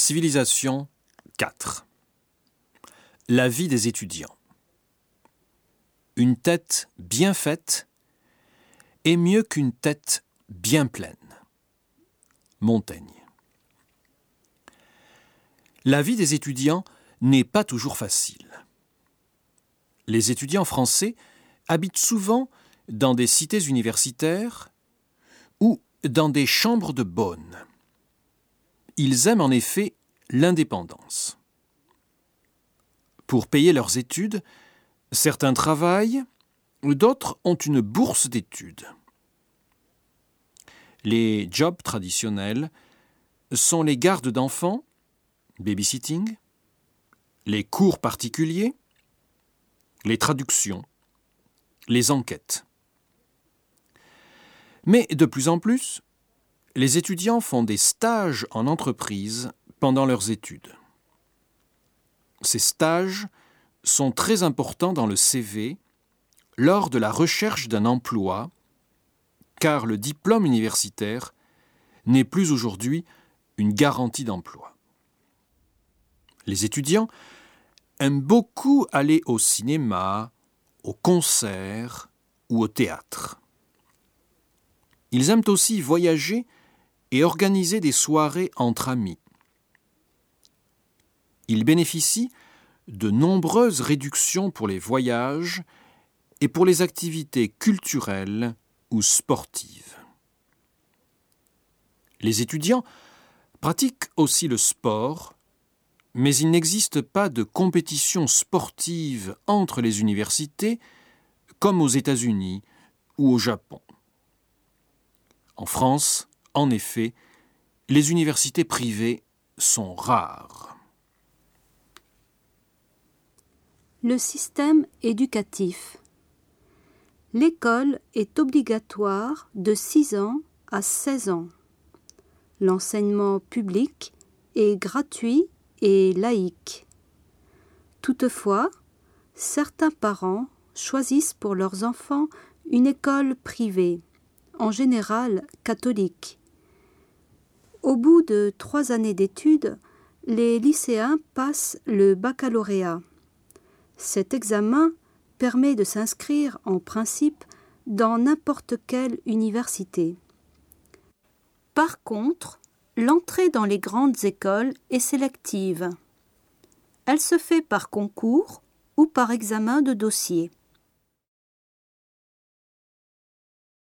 Civilisation 4 La vie des étudiants. Une tête bien faite est mieux qu'une tête bien pleine. Montaigne. La vie des étudiants n'est pas toujours facile. Les étudiants français habitent souvent dans des cités universitaires ou dans des chambres de bonne. Ils aiment en effet l'indépendance. Pour payer leurs études, certains travaillent, d'autres ont une bourse d'études. Les jobs traditionnels sont les gardes d'enfants, babysitting, les cours particuliers, les traductions, les enquêtes. Mais de plus en plus, les étudiants font des stages en entreprise pendant leurs études. Ces stages sont très importants dans le CV lors de la recherche d'un emploi, car le diplôme universitaire n'est plus aujourd'hui une garantie d'emploi. Les étudiants aiment beaucoup aller au cinéma, au concert ou au théâtre. Ils aiment aussi voyager et organiser des soirées entre amis. Ils bénéficient de nombreuses réductions pour les voyages et pour les activités culturelles ou sportives. Les étudiants pratiquent aussi le sport, mais il n'existe pas de compétition sportive entre les universités comme aux États-Unis ou au Japon. En France, en effet, les universités privées sont rares. Le système éducatif. L'école est obligatoire de 6 ans à 16 ans. L'enseignement public est gratuit et laïque. Toutefois, certains parents choisissent pour leurs enfants une école privée, en général catholique. Au bout de trois années d'études, les lycéens passent le baccalauréat. Cet examen permet de s'inscrire en principe dans n'importe quelle université. Par contre, l'entrée dans les grandes écoles est sélective. Elle se fait par concours ou par examen de dossier.